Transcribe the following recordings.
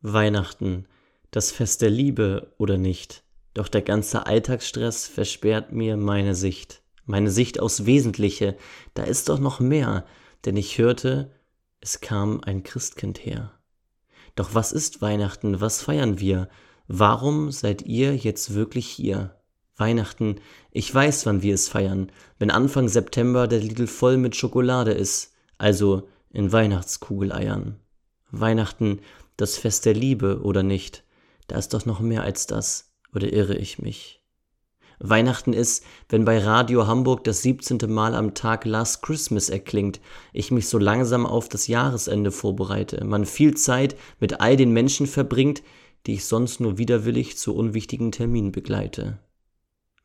Weihnachten, das Fest der Liebe oder nicht? Doch der ganze Alltagsstress versperrt mir meine Sicht. Meine Sicht aufs Wesentliche. Da ist doch noch mehr, denn ich hörte, es kam ein Christkind her. Doch was ist Weihnachten? Was feiern wir? Warum seid ihr jetzt wirklich hier? Weihnachten, ich weiß, wann wir es feiern, wenn Anfang September der Lidl voll mit Schokolade ist, also in Weihnachtskugeleiern. Weihnachten, das Fest der Liebe oder nicht? Da ist doch noch mehr als das, oder irre ich mich? Weihnachten ist, wenn bei Radio Hamburg das 17. Mal am Tag Last Christmas erklingt, ich mich so langsam auf das Jahresende vorbereite, man viel Zeit mit all den Menschen verbringt, die ich sonst nur widerwillig zu unwichtigen Terminen begleite.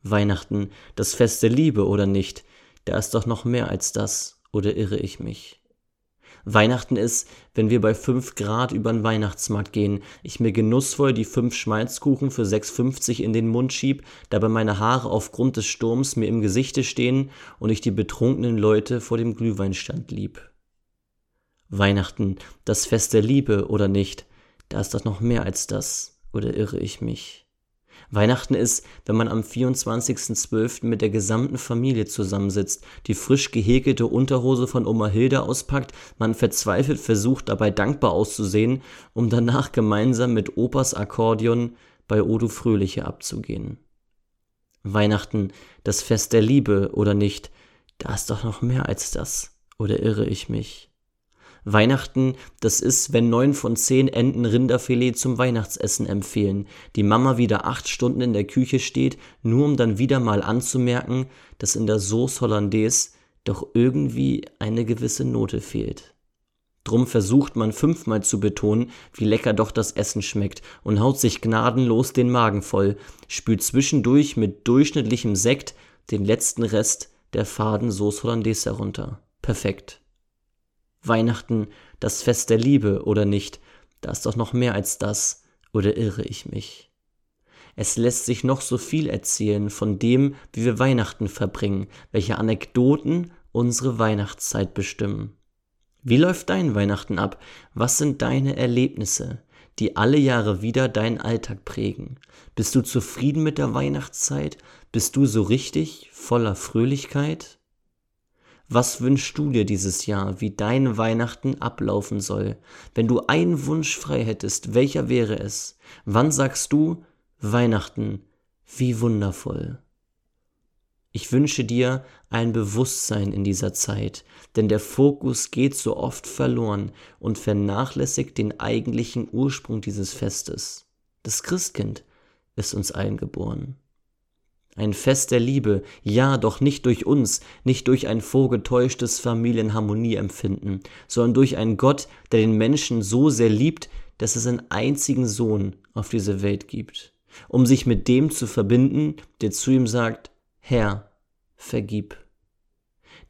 Weihnachten, das Fest der Liebe oder nicht? Da ist doch noch mehr als das, oder irre ich mich? Weihnachten ist, wenn wir bei 5 Grad über den Weihnachtsmarkt gehen, ich mir genussvoll die 5 Schmalzkuchen für 6,50 in den Mund schieb, dabei meine Haare aufgrund des Sturms mir im Gesichte stehen und ich die betrunkenen Leute vor dem Glühweinstand lieb. Weihnachten, das Fest der Liebe oder nicht? Da ist doch noch mehr als das, oder irre ich mich? Weihnachten ist, wenn man am 24.12. mit der gesamten Familie zusammensitzt, die frisch gehäkelte Unterhose von Oma Hilda auspackt, man verzweifelt versucht dabei dankbar auszusehen, um danach gemeinsam mit Opas Akkordeon bei Odu Fröhliche abzugehen. Weihnachten, das Fest der Liebe oder nicht, da ist doch noch mehr als das, oder irre ich mich? Weihnachten, das ist, wenn neun von zehn Enten Rinderfilet zum Weihnachtsessen empfehlen, die Mama wieder acht Stunden in der Küche steht, nur um dann wieder mal anzumerken, dass in der Sauce Hollandaise doch irgendwie eine gewisse Note fehlt. Drum versucht man fünfmal zu betonen, wie lecker doch das Essen schmeckt und haut sich gnadenlos den Magen voll, spült zwischendurch mit durchschnittlichem Sekt den letzten Rest der faden Sauce Hollandaise herunter. Perfekt. Weihnachten das Fest der Liebe oder nicht? Da ist doch noch mehr als das, oder irre ich mich? Es lässt sich noch so viel erzählen von dem, wie wir Weihnachten verbringen, welche Anekdoten unsere Weihnachtszeit bestimmen. Wie läuft dein Weihnachten ab? Was sind deine Erlebnisse, die alle Jahre wieder deinen Alltag prägen? Bist du zufrieden mit der Weihnachtszeit? Bist du so richtig voller Fröhlichkeit? Was wünschst du dir dieses Jahr, wie dein Weihnachten ablaufen soll? Wenn du einen Wunsch frei hättest, welcher wäre es? Wann sagst du Weihnachten, wie wundervoll? Ich wünsche dir ein Bewusstsein in dieser Zeit, denn der Fokus geht so oft verloren und vernachlässigt den eigentlichen Ursprung dieses Festes. Das Christkind ist uns allen geboren. Ein Fest der Liebe, ja, doch nicht durch uns, nicht durch ein vorgetäuschtes Familienharmonieempfinden, sondern durch einen Gott, der den Menschen so sehr liebt, dass es einen einzigen Sohn auf diese Welt gibt, um sich mit dem zu verbinden, der zu ihm sagt, Herr, vergib.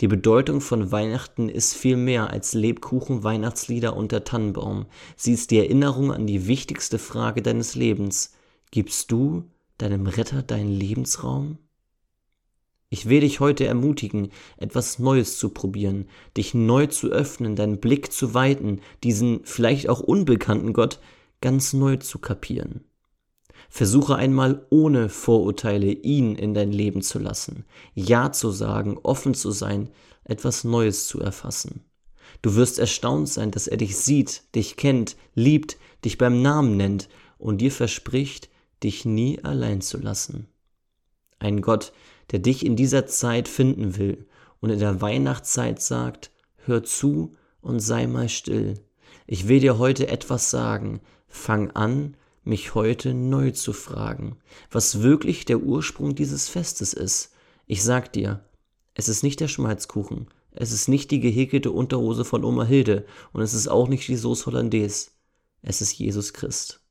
Die Bedeutung von Weihnachten ist viel mehr als Lebkuchen, Weihnachtslieder und der Tannenbaum. Sie ist die Erinnerung an die wichtigste Frage deines Lebens. Gibst du deinem Retter deinen Lebensraum? Ich will dich heute ermutigen, etwas Neues zu probieren, dich neu zu öffnen, deinen Blick zu weiten, diesen vielleicht auch unbekannten Gott ganz neu zu kapieren. Versuche einmal ohne Vorurteile ihn in dein Leben zu lassen, Ja zu sagen, offen zu sein, etwas Neues zu erfassen. Du wirst erstaunt sein, dass er dich sieht, dich kennt, liebt, dich beim Namen nennt und dir verspricht, dich nie allein zu lassen. Ein Gott, der dich in dieser Zeit finden will und in der Weihnachtszeit sagt, hör zu und sei mal still. Ich will dir heute etwas sagen. Fang an, mich heute neu zu fragen, was wirklich der Ursprung dieses Festes ist. Ich sag dir, es ist nicht der Schmalzkuchen, es ist nicht die gehäkelte Unterhose von Oma Hilde und es ist auch nicht die Sauce Hollandaise. Es ist Jesus Christ.